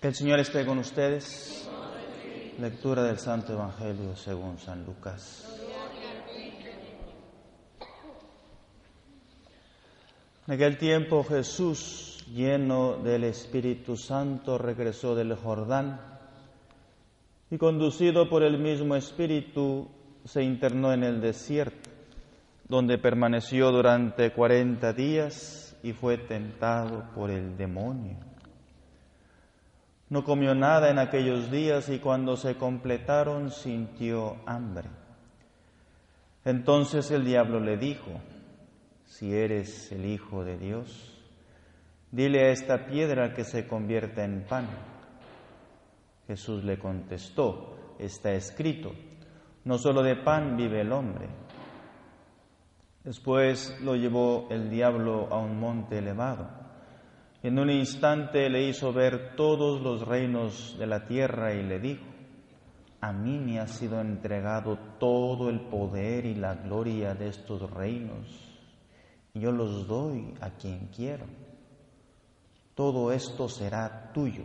Que el Señor esté con ustedes. Lectura del Santo Evangelio según San Lucas. En aquel tiempo Jesús, lleno del Espíritu Santo, regresó del Jordán y conducido por el mismo Espíritu se internó en el desierto, donde permaneció durante cuarenta días y fue tentado por el demonio. No comió nada en aquellos días y cuando se completaron sintió hambre. Entonces el diablo le dijo, si eres el Hijo de Dios, dile a esta piedra que se convierta en pan. Jesús le contestó, está escrito, no solo de pan vive el hombre. Después lo llevó el diablo a un monte elevado en un instante le hizo ver todos los reinos de la tierra y le dijo, a mí me ha sido entregado todo el poder y la gloria de estos reinos, y yo los doy a quien quiero. Todo esto será tuyo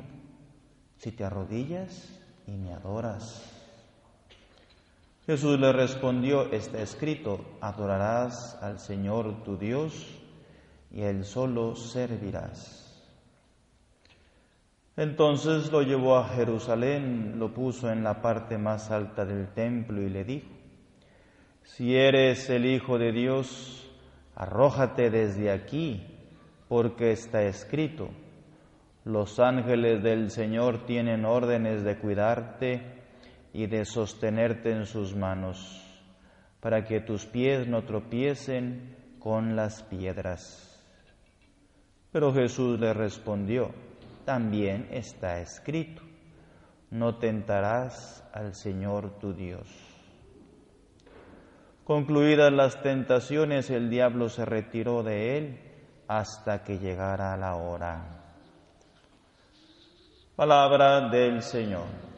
si te arrodillas y me adoras. Jesús le respondió, está escrito, adorarás al Señor tu Dios y a Él solo servirás. Entonces lo llevó a Jerusalén, lo puso en la parte más alta del templo y le dijo, si eres el Hijo de Dios, arrójate desde aquí, porque está escrito, los ángeles del Señor tienen órdenes de cuidarte y de sostenerte en sus manos, para que tus pies no tropiecen con las piedras. Pero Jesús le respondió, también está escrito, no tentarás al Señor tu Dios. Concluidas las tentaciones, el diablo se retiró de él hasta que llegara la hora. Palabra del Señor.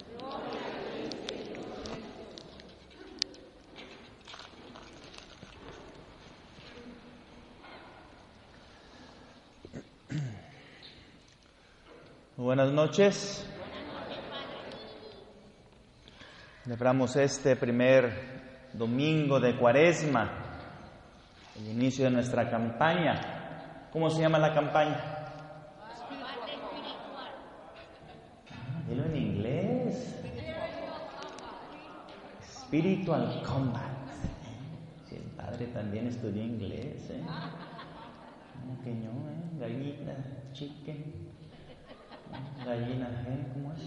Buenas noches. Celebramos este primer domingo de Cuaresma, el inicio de nuestra campaña. ¿Cómo se llama la campaña? Dilo en inglés. Spiritual Combat. Si el padre también estudió inglés, ¿eh? Que no, ¿eh? Gallina, chicken. Gallina, ¿eh? ¿cómo es?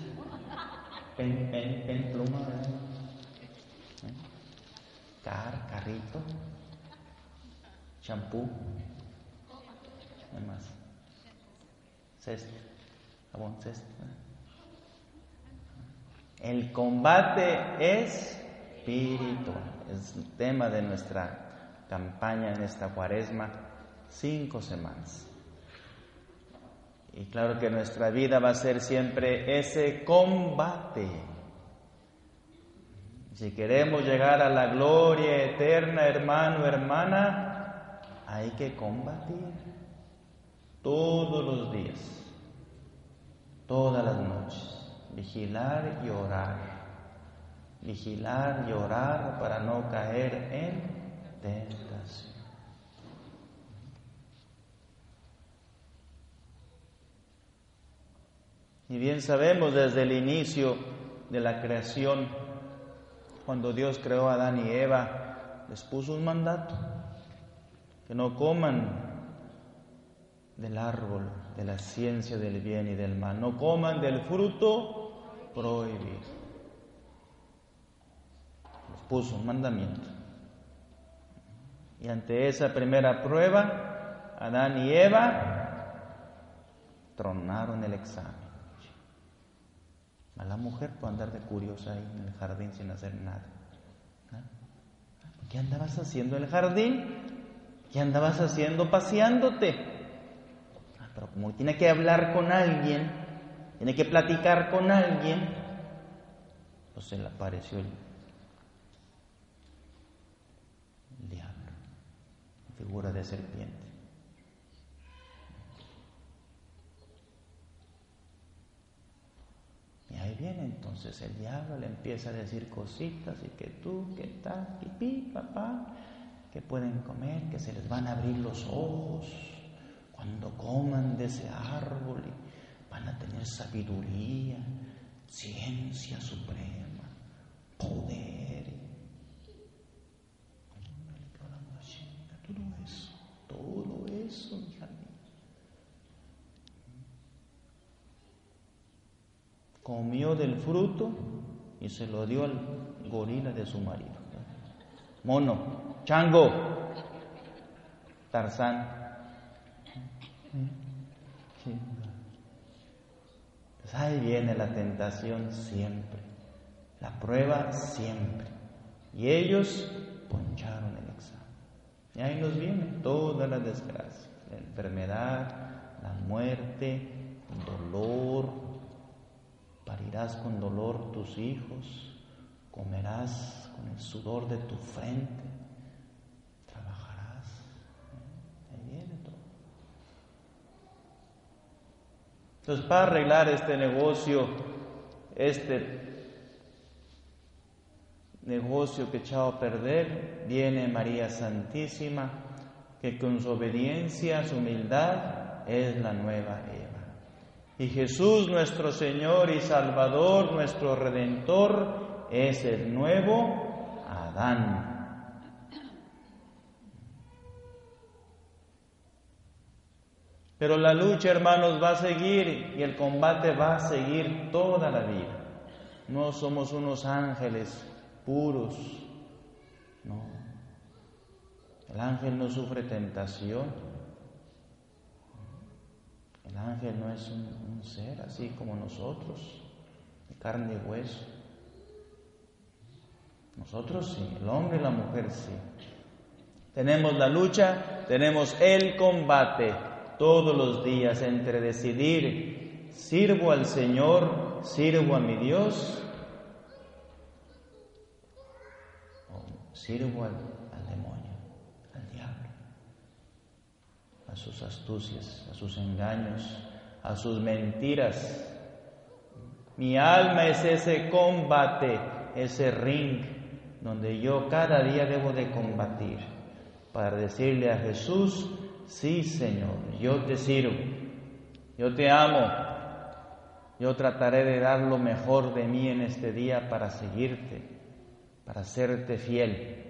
Pen, pen, pen, pluma, ¿Eh? Car, carrito. Champú. ¿Qué más? Cesto. Jabón, cesto. El combate es espiritual. Es el tema de nuestra campaña en esta cuaresma. Cinco semanas. Y claro que nuestra vida va a ser siempre ese combate. Si queremos llegar a la gloria eterna, hermano, hermana, hay que combatir todos los días, todas las noches, vigilar y orar, vigilar y orar para no caer en tentación. Y bien sabemos desde el inicio de la creación, cuando Dios creó a Adán y Eva, les puso un mandato, que no coman del árbol de la ciencia del bien y del mal, no coman del fruto prohibido. Les puso un mandamiento. Y ante esa primera prueba, Adán y Eva tronaron el examen. A la mujer puede andar de curiosa ahí en el jardín sin hacer nada. ¿Qué andabas haciendo en el jardín? ¿Qué andabas haciendo paseándote? Ah, pero como tiene que hablar con alguien, tiene que platicar con alguien, pues se le apareció el diablo, figura de serpiente. viene, entonces el diablo le empieza a decir cositas y que tú, que tal, que pi, papá, que pueden comer, que se les van a abrir los ojos cuando coman de ese árbol, van a tener sabiduría, ciencia suprema, poder. Todo eso, todo eso, hija Comió del fruto y se lo dio al gorila de su marido. Mono, chango, Tarzán. Pues ahí viene la tentación siempre, la prueba siempre. Y ellos poncharon el examen. Y ahí nos viene toda la desgracia, la enfermedad, la muerte, el dolor. Con dolor tus hijos, comerás con el sudor de tu frente Entonces, para arreglar este negocio, este negocio que echado a perder, viene María Santísima, que con su obediencia, su humildad, es la nueva Eva. Y Jesús, nuestro Señor y Salvador, nuestro Redentor, es el nuevo Adán. Pero la lucha, hermanos, va a seguir y el combate va a seguir toda la vida. No somos unos ángeles puros, no. El ángel no sufre tentación. No es un, ser así como nosotros, de carne y hueso. Nosotros sí, el hombre y la mujer sí. Tenemos la lucha, tenemos el combate todos los días entre decidir, sirvo al Señor, sirvo a mi Dios, o sirvo al, demonio, al diablo, a sus astucias, a sus engaños, a sus mentiras. Mi alma es ese combate, ese ring donde yo cada día debo de combatir para decirle a Jesús, sí Señor, yo te sirvo, yo te amo, yo trataré de dar lo mejor de mí en este día para seguirte, para serte fiel.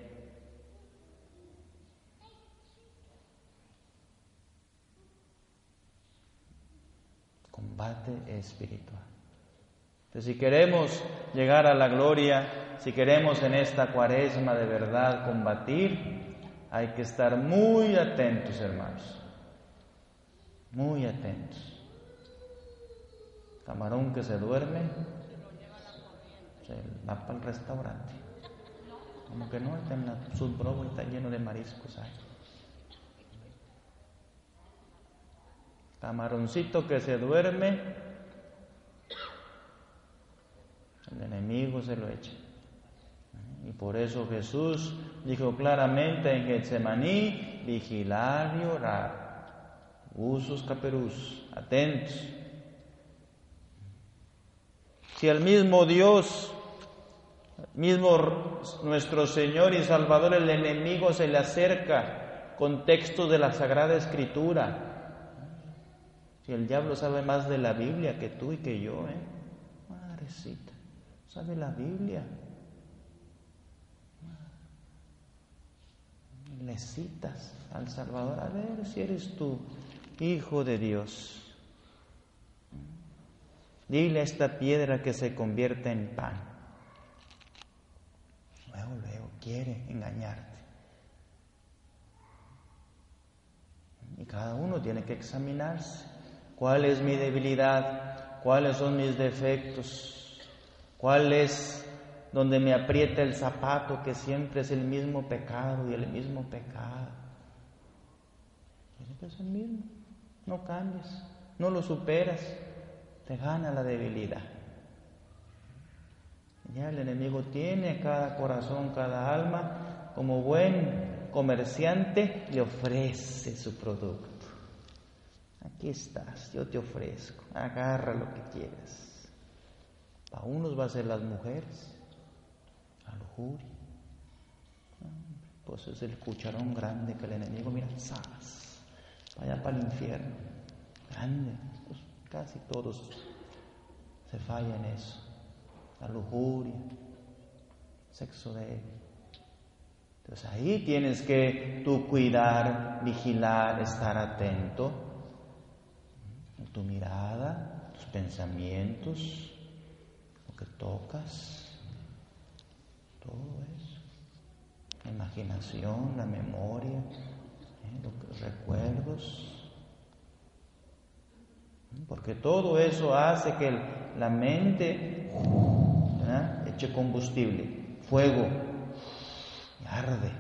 Combate espiritual. Entonces, si queremos llegar a la gloria, si queremos en esta cuaresma de verdad combatir, hay que estar muy atentos, hermanos. Muy atentos. Camarón que se duerme, se va para el restaurante. Como que no, está en la subrobo está lleno de mariscos ahí. Camaroncito que se duerme, el enemigo se lo echa. Y por eso Jesús dijo claramente en Getsemaní, vigilar y orar. Usos caperús, atentos. Si el mismo Dios, mismo nuestro Señor y Salvador, el enemigo se le acerca con textos de la Sagrada Escritura, si el diablo sabe más de la Biblia que tú y que yo, ¿eh? Madrecita, sabe la Biblia. necesitas al Salvador, a ver si eres tú, hijo de Dios. Dile a esta piedra que se convierta en pan. Luego, luego quiere engañarte. Y cada uno tiene que examinarse. ¿Cuál es mi debilidad? ¿Cuáles son mis defectos? ¿Cuál es donde me aprieta el zapato, que siempre es el mismo pecado y el mismo pecado. Es el mismo, no cambies, no lo superas, te gana la debilidad. Ya el enemigo tiene cada corazón, cada alma, como buen comerciante, le ofrece su producto. Aquí estás, yo te ofrezco, agarra lo que quieras. Para unos va a ser las mujeres, la lujuria. Pues es el cucharón grande que el enemigo, mira, sabes, vaya para el infierno. Grande. Pues casi todos se falla en eso. La lujuria, sexo de Entonces ahí tienes que tú cuidar, vigilar, estar atento. Tu mirada, tus pensamientos, lo que tocas, todo eso. La imaginación, la memoria, ¿eh? los recuerdos. Porque todo eso hace que la mente eche combustible, fuego, y arde.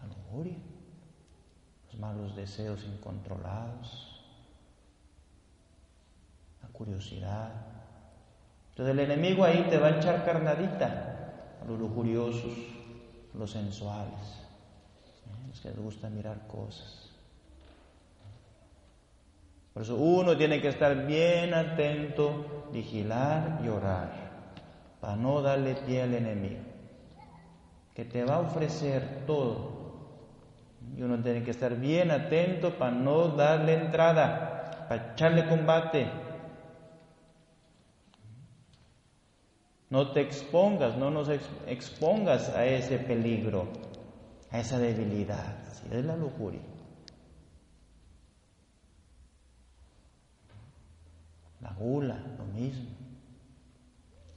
La lujuria, los malos deseos incontrolados, la curiosidad. Entonces el enemigo ahí te va a echar carnadita a los lujuriosos, a los sensuales, ¿eh? los que les gusta mirar cosas. Por eso uno tiene que estar bien atento, vigilar y orar, para no darle pie al enemigo, que te va a ofrecer todo. Y uno tiene que estar bien atento para no darle entrada, para echarle combate. No te expongas, no nos expongas a ese peligro, a esa debilidad, si es la lujuria. La gula, lo mismo.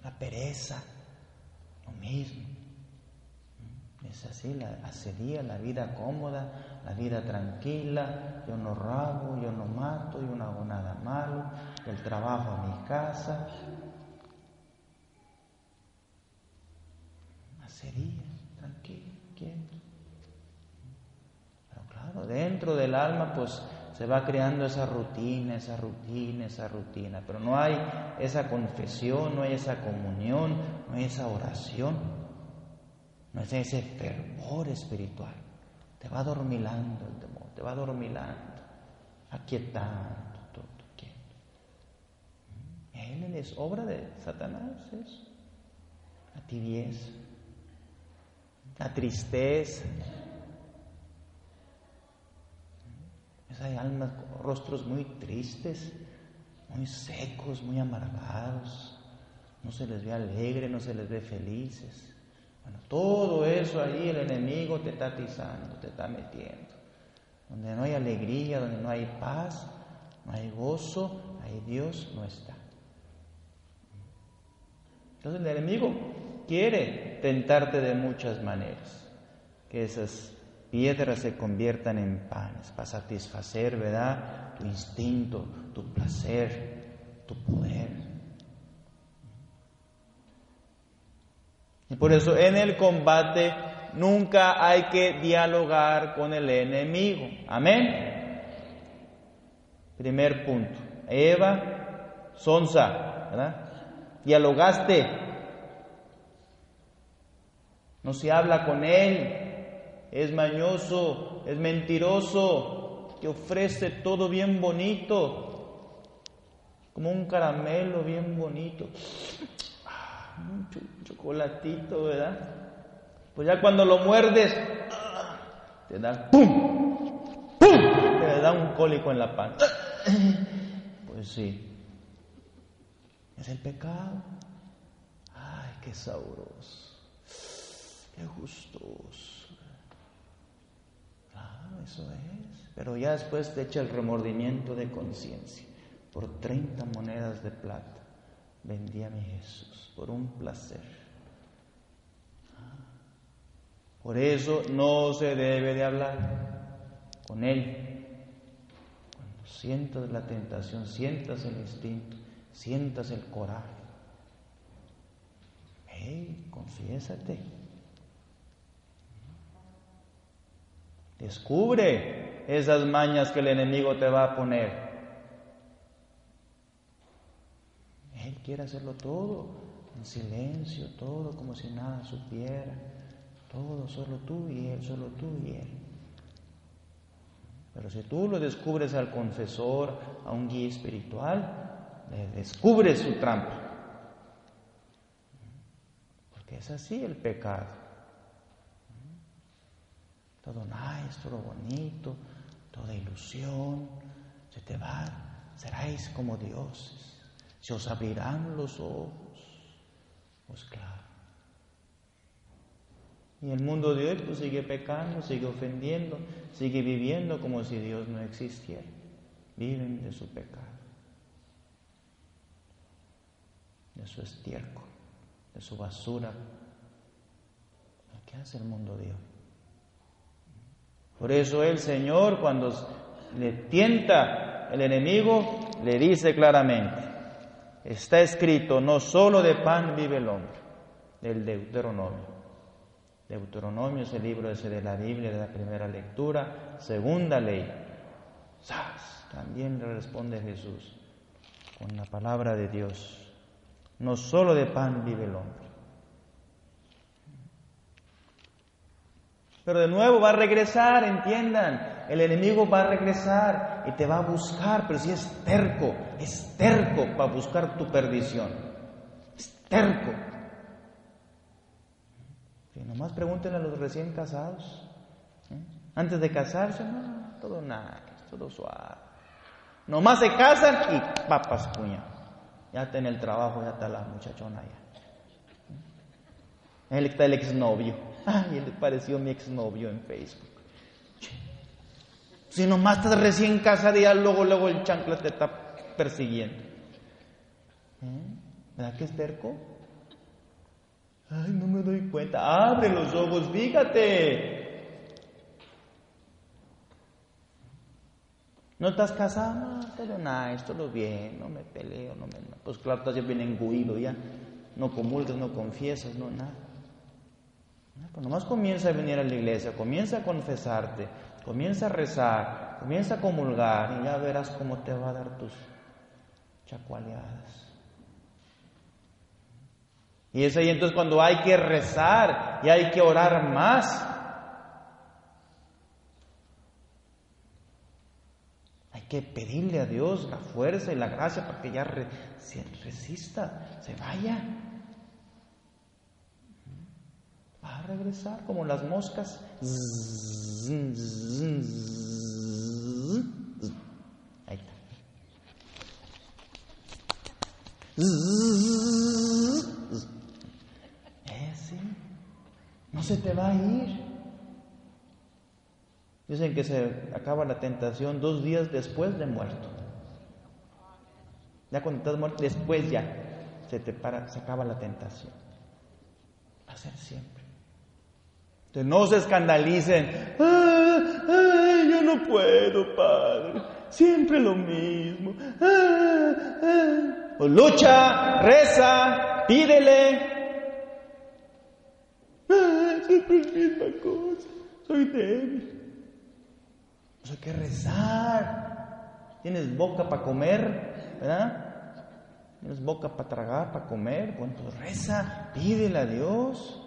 La pereza, lo mismo. Es así, la asedía, la vida cómoda, la vida tranquila. Yo no rabo, yo no mato, yo no hago nada malo. El trabajo a mi casa. Asedía, tranquilo, quieto. Pero claro, dentro del alma, pues se va creando esa rutina, esa rutina, esa rutina, pero no hay esa confesión, no hay esa comunión, no hay esa oración, no hay ese fervor espiritual. Te va dormilando el temor, te va dormilando, aquietando todo, quieto. Él es obra de Satanás, eso. La tibieza, la tristeza, hay almas, rostros muy tristes, muy secos, muy amargados. No se les ve alegre, no se les ve felices. Bueno, todo eso ahí el enemigo te está atizando, te está metiendo. Donde no hay alegría, donde no hay paz, no hay gozo, ahí Dios no está. Entonces el enemigo quiere tentarte de muchas maneras, que esas piedras se conviertan en panes para satisfacer, ¿verdad? Tu instinto, tu placer, tu poder. Y por eso en el combate nunca hay que dialogar con el enemigo. Amén. Primer punto. Eva, Sonsa, ¿verdad? Dialogaste. No se habla con él, es mañoso, es mentiroso, te ofrece todo bien bonito, como un caramelo bien bonito, ah, un chocolatito, ¿verdad? Pues ya cuando lo muerdes, te da ¡pum! ¡pum! Te da un cólico en la panza. Pues sí, es el pecado. Ay, qué sabroso, qué gustoso eso es. Pero ya después te echa el remordimiento de conciencia. Por 30 monedas de plata vendí a mi Jesús, por un placer. Por eso no se debe de hablar con Él. Cuando sientas la tentación, sientas el instinto, sientas el coraje. Hey, confiésate. Descubre esas mañas que el enemigo te va a poner. Él quiere hacerlo todo en silencio, todo como si nada supiera. Todo solo tú y Él, solo tú y Él. Pero si tú lo descubres al confesor, a un guía espiritual, le descubres su trampa. Porque es así el pecado. Todo nice, todo bonito, toda ilusión, se te va, seráis como dioses, se os abrirán los ojos. Pues claro. Y el mundo de hoy pues sigue pecando, sigue ofendiendo, sigue viviendo como si Dios no existiera. Viven de su pecado, de su estiércol, de su basura. ¿Qué hace el mundo de hoy? Por eso el Señor cuando le tienta el enemigo, le dice claramente, está escrito, no solo de pan vive el hombre, del Deuteronomio. Deuteronomio es el libro ese de la Biblia, de la primera lectura, segunda ley. También le responde Jesús con la palabra de Dios. No solo de pan vive el hombre. Pero de nuevo va a regresar, entiendan. El enemigo va a regresar y te va a buscar, pero si es terco, es terco para buscar tu perdición. Es terco. Y nomás pregunten a los recién casados. Antes de casarse, no, todo nada, todo suave. Nomás se casan y papas cuña. Ya está en el trabajo, ya está la muchachona ya. Él está el exnovio. Ay, le pareció mi exnovio en Facebook. Si nomás estás recién ya luego, luego el chancla te está persiguiendo. ¿Eh? ¿Verdad que es terco? Ay, no me doy cuenta. Abre los ojos, fíjate. ¿No estás casado? No, todo nice, todo bien, no me peleo, no me... Pues claro, estás ya bien engüido ya. No comulgas, no confiesas, no nada. Pues nomás comienza a venir a la iglesia, comienza a confesarte, comienza a rezar, comienza a comulgar y ya verás cómo te va a dar tus chacualeadas. Y es ahí entonces cuando hay que rezar y hay que orar más. Hay que pedirle a Dios la fuerza y la gracia para que ya resista, se vaya. Va a regresar como las moscas. Ahí está. Ese no se te va a ir. Dicen que se acaba la tentación dos días después de muerto. Ya cuando estás muerto, después ya se te para, se acaba la tentación. Va a ser siempre no se escandalicen. Ay, yo no puedo, Padre. Siempre lo mismo. O lucha, reza, pídele. siempre es misma cosa. Soy débil. Pues hay que rezar. Tienes boca para comer, ¿verdad? Tienes boca para tragar, para comer. Bueno, pues reza, pídele a Dios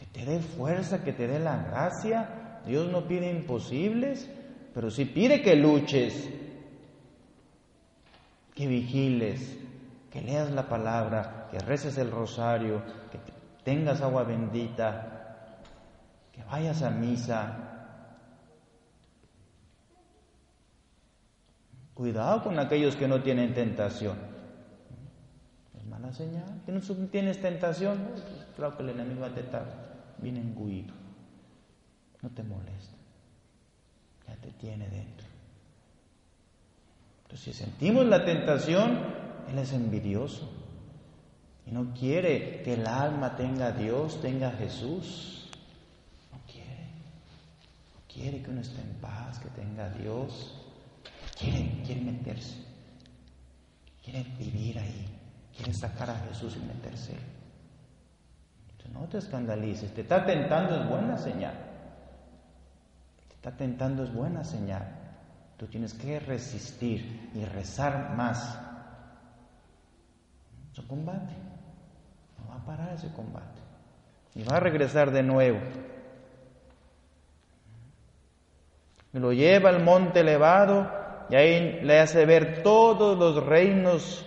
que te dé fuerza, que te dé la gracia. Dios no pide imposibles, pero sí pide que luches, que vigiles, que leas la palabra, que reces el rosario, que tengas agua bendita, que vayas a misa. Cuidado con aquellos que no tienen tentación. Es mala señal. ¿Tienes tentación? Pues, claro que el enemigo va a tentar viene engullido. No te molesta. Ya te tiene dentro. Entonces, si sentimos la tentación, Él es envidioso. Y no quiere que el alma tenga a Dios, tenga a Jesús. No quiere. No quiere que uno esté en paz, que tenga a Dios. Quiere, quiere meterse. Quiere vivir ahí. Quiere sacar a Jesús y meterse. No te escandalices, te está tentando es buena señal. Te está tentando es buena señal. Tú tienes que resistir y rezar más. Es un combate. No va a parar ese combate. Y va a regresar de nuevo. lo lleva al monte elevado y ahí le hace ver todos los reinos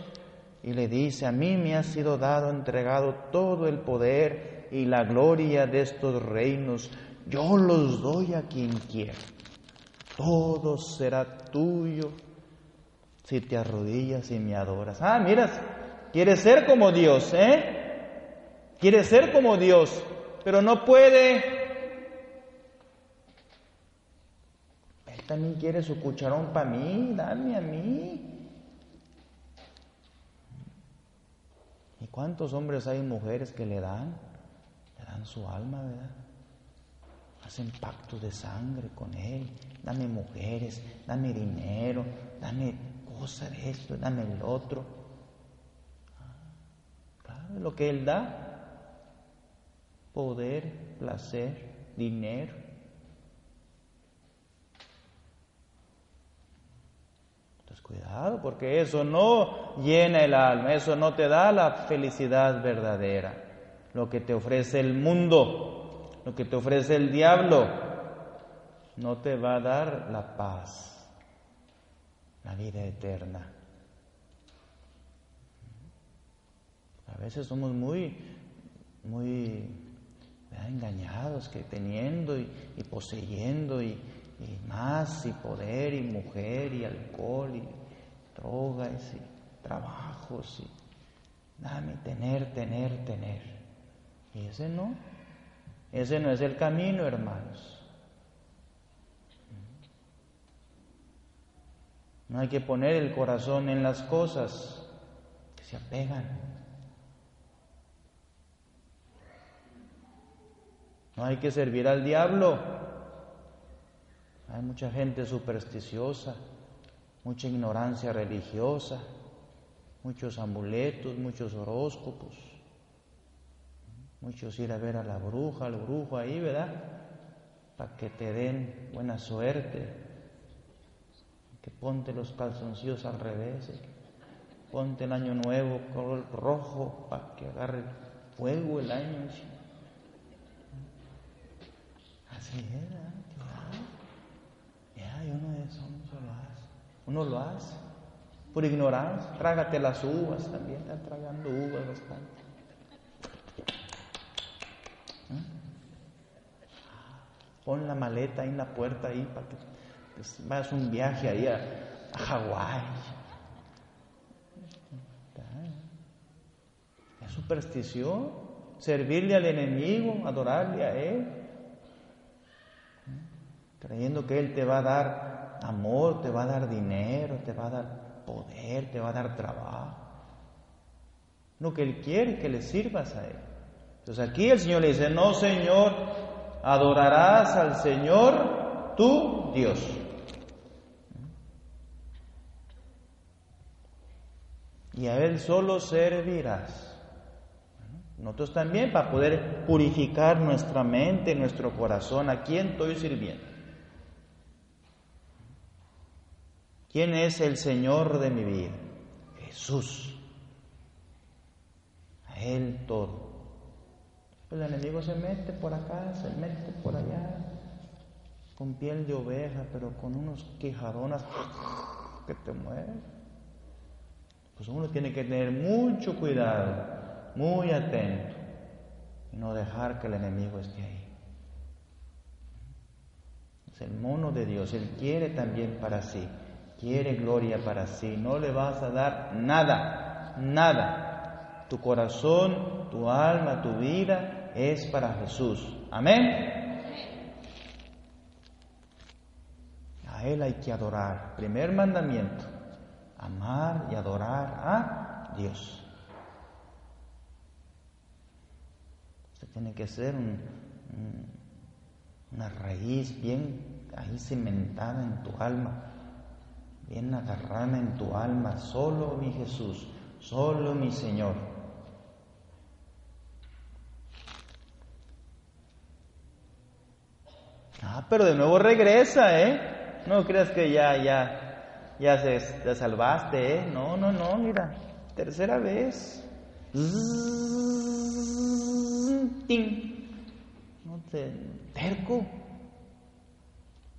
y le dice, a mí me ha sido dado, entregado todo el poder y la gloria de estos reinos. Yo los doy a quien quiera. Todo será tuyo si te arrodillas y me adoras. Ah, miras, quieres ser como Dios, ¿eh? Quieres ser como Dios, pero no puede. Él también quiere su cucharón para mí, dame a mí. ¿Y cuántos hombres hay mujeres que le dan? Dan su alma, ¿verdad? Hacen pactos de sangre con Él. Dame mujeres, dame dinero, dame cosa de esto, dame el otro. Claro, lo que Él da. Poder, placer, dinero. Cuidado, porque eso no llena el alma, eso no te da la felicidad verdadera. Lo que te ofrece el mundo, lo que te ofrece el diablo, no te va a dar la paz la vida eterna. A veces somos muy, muy engañados que teniendo y, poseyendo y, y, más y poder y mujer y alcohol y drogas y trabajos y dame tener, tener, tener. Ese no, ese no es el camino, hermanos. No hay que poner el corazón en las cosas que se apegan. No hay que servir al diablo. Hay mucha gente supersticiosa, mucha ignorancia religiosa, muchos amuletos, muchos horóscopos, muchos ir a ver a la bruja, al brujo ahí, ¿verdad? Para que te den buena suerte, que ponte los calzoncillos al revés, eh. ponte el año nuevo color rojo para que agarre fuego el año. Así era, ya, uno de eso lo hace, uno lo hace por ignorancia, trágate las uvas también, están tragando uvas bastante. Pon la maleta ahí en la puerta ahí para que pues vas un viaje ahí a, Hawái. Es superstición, servirle al enemigo, adorarle a él, creyendo que él te va a dar amor, te va a dar dinero, te va a dar poder, te va a dar trabajo. Lo que él quiere que le sirvas a él. Entonces aquí el Señor le dice, no Señor, adorarás al Señor tu Dios. y a Él solo servirás. Nosotros también para poder purificar nuestra mente, nuestro corazón, ¿a quién estoy sirviendo? ¿Quién es el Señor de mi vida? Jesús. A Él todo. El enemigo se mete por acá, se mete por allá, con piel de oveja, pero con unos quijadonas que te mueven. Pues uno tiene que tener mucho cuidado, muy atento y no dejar que el enemigo esté ahí. Es el mono de Dios, Él quiere también para sí, quiere gloria para sí, no le vas a dar nada, nada. Tu corazón, tu alma, tu vida es para Jesús. Amén. A Él hay que adorar. Primer mandamiento amar y adorar a Dios. Usted tiene que ser una raíz bien ahí cimentada en tu alma, bien agarrada en tu alma, solo mi Jesús, solo mi Señor. Ah, pero de nuevo regresa, ¿eh? No creas que ya, ya, ya se, te salvaste, ¿eh? No, no, no, mira, tercera vez. No te, terco.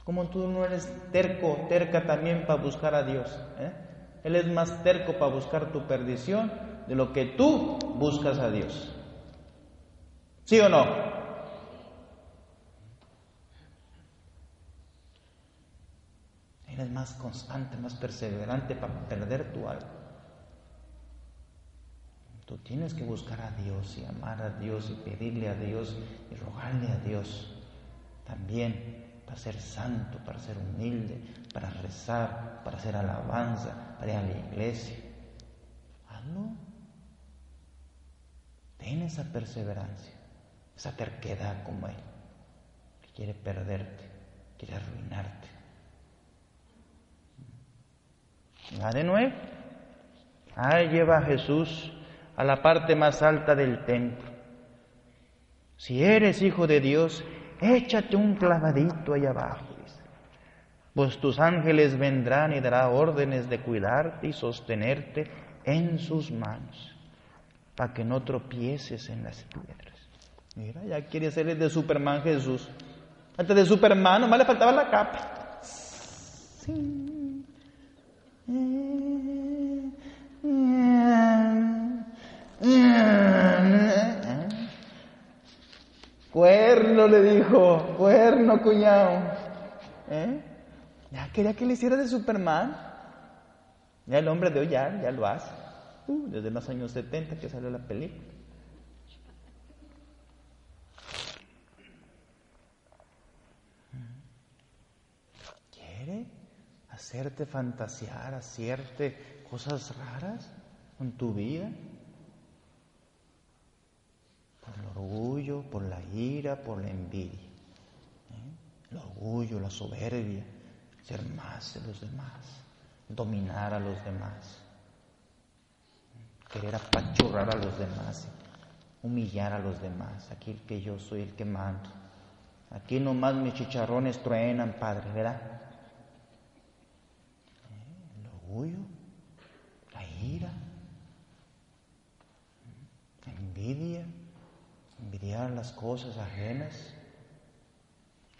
Como tú no eres terco, terca también para buscar a Dios. ¿eh? Él es más terco para buscar tu perdición de lo que tú buscas a Dios. ¿Sí o no? Él es más constante, más perseverante para perder tu alma. Tú tienes que buscar a Dios y amar a Dios y pedirle a Dios y rogarle a Dios también para ser santo, para ser humilde, para rezar, para hacer alabanza, para ir a la iglesia. Hazlo. Ten esa perseverancia, esa terquedad como Él, que quiere perderte, quiere arruinarte. Va de nuevo. Ahí lleva a Jesús a la parte más alta del templo. Si eres hijo de Dios, échate un clavadito ahí abajo. Pues tus ángeles vendrán y dará órdenes de cuidarte y sostenerte en sus manos, para que no tropieces en las piedras. Mira, ya quiere ser el de Superman Jesús. Antes de Superman, nomás le faltaba la capa. Sí. Cuerno le dijo, cuerno cuñado. ¿Eh? Ya quería que le hiciera de Superman. Ya el hombre de hoy ya, lo hace. Uh, desde los años 70 que salió la película. ¿Quiere hacerte fantasear, hacerte cosas raras en tu vida? por el orgullo, por la ira, por la envidia. ¿eh? El orgullo, la soberbia, ser más de los demás, dominar a los demás, querer apachurrar a los demás, humillar a los demás. Aquí que yo soy el que mando. Aquí nomás mis chicharrones truenan, Padre, ¿verdad? Orgullo, la ira, la envidia envidiar las cosas ajenas,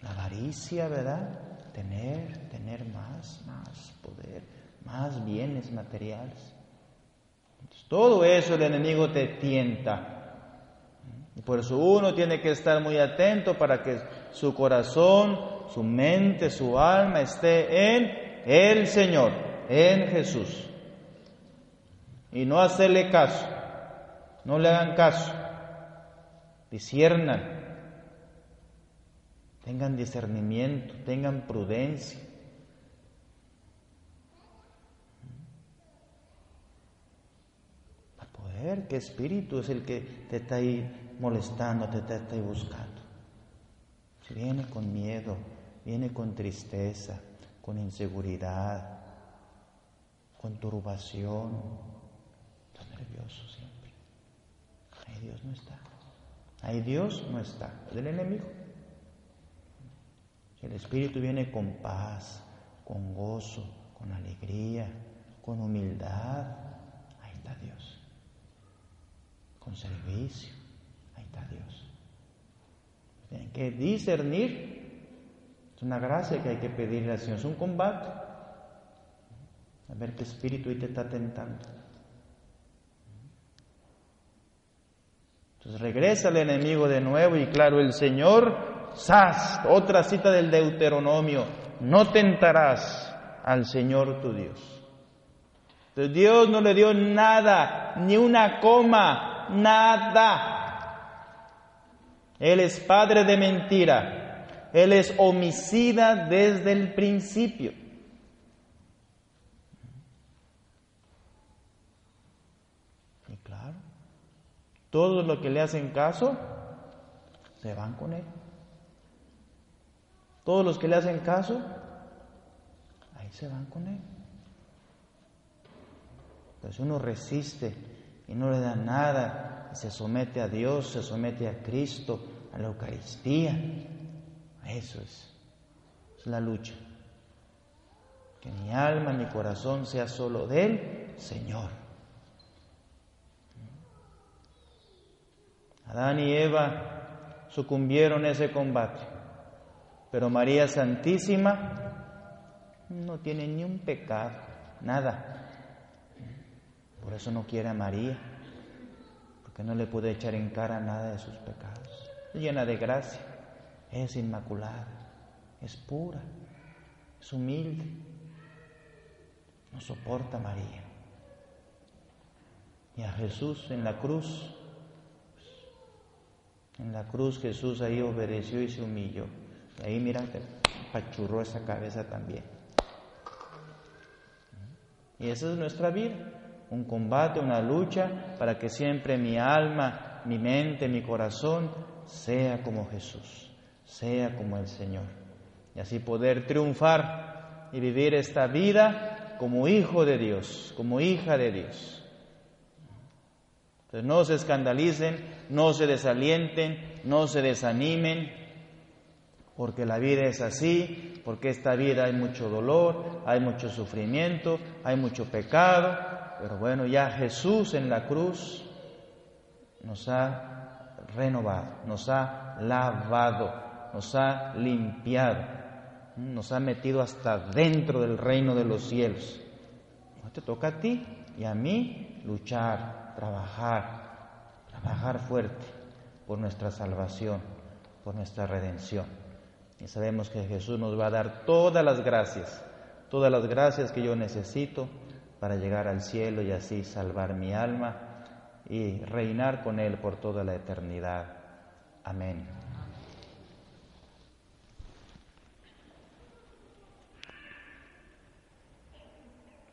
la avaricia, ¿verdad? Tener, tener más, más poder, más bienes materiales. todo eso el enemigo te tienta. Y por eso uno tiene que estar muy atento para que su corazón, su mente, su alma esté en el Señor, en Jesús. Y no hacerle caso, no le hagan caso disiernan, tengan discernimiento, tengan prudencia. Para poder, ¿qué espíritu es el que te está ahí molestando, te, está ahí buscando? Viene con miedo, viene con tristeza, con inseguridad, con turbación, está nervioso siempre. Ay, Dios no está. Ahí Dios no está, es el enemigo. El Espíritu viene con paz, con gozo, con alegría, con humildad, ahí está Dios. Con servicio, ahí está Dios. Tienen que discernir. Es una gracia que hay que pedirle al Señor. Es un combate. A ver qué espíritu ahí te está tentando. Entonces regresa el enemigo de nuevo y claro, el Señor, ¡zas! Otra cita del Deuteronomio, no tentarás al Señor tu Dios. Entonces Dios no le dio nada, ni una coma, nada. Él es padre de mentira. Él es homicida desde el principio. Todos los que le hacen caso, se van con él. Todos los que le hacen caso, ahí se van con él. Pues uno resiste y no le da nada, y se somete a Dios, se somete a Cristo, a la Eucaristía. Eso es, es la lucha. Que mi alma, mi corazón sea solo de Él, Señor. Adán y Eva sucumbieron a ese combate, pero María Santísima no tiene ni un pecado, nada. Por eso no quiere a María, porque no le puede echar en cara nada de sus pecados. Llena de gracia, es inmaculada, es pura, es humilde. No soporta a María. Y a Jesús en la cruz, en la cruz Jesús ahí obedeció y se humilló. ahí mira, pachurró esa cabeza también. Y esa es nuestra vida, un combate, una lucha para que siempre mi alma, mi mente, mi corazón sea como Jesús, sea como el Señor. Y así poder triunfar y vivir esta vida como hijo de Dios, como hija de Dios. Entonces no se escandalicen, no se desalienten, no se desanimen, porque la vida es así, porque esta vida hay mucho dolor, hay mucho sufrimiento, hay mucho pecado, pero bueno, ya Jesús en la cruz nos ha renovado, nos ha lavado, nos ha limpiado, nos ha metido hasta dentro del reino de los cielos. te toca a ti y a mí luchar, trabajar, trabajar fuerte por nuestra salvación, por nuestra redención. Y sabemos que Jesús nos va a dar todas las gracias, todas las gracias que yo necesito para llegar al cielo y así salvar mi alma y reinar con Él por toda la eternidad. Amén.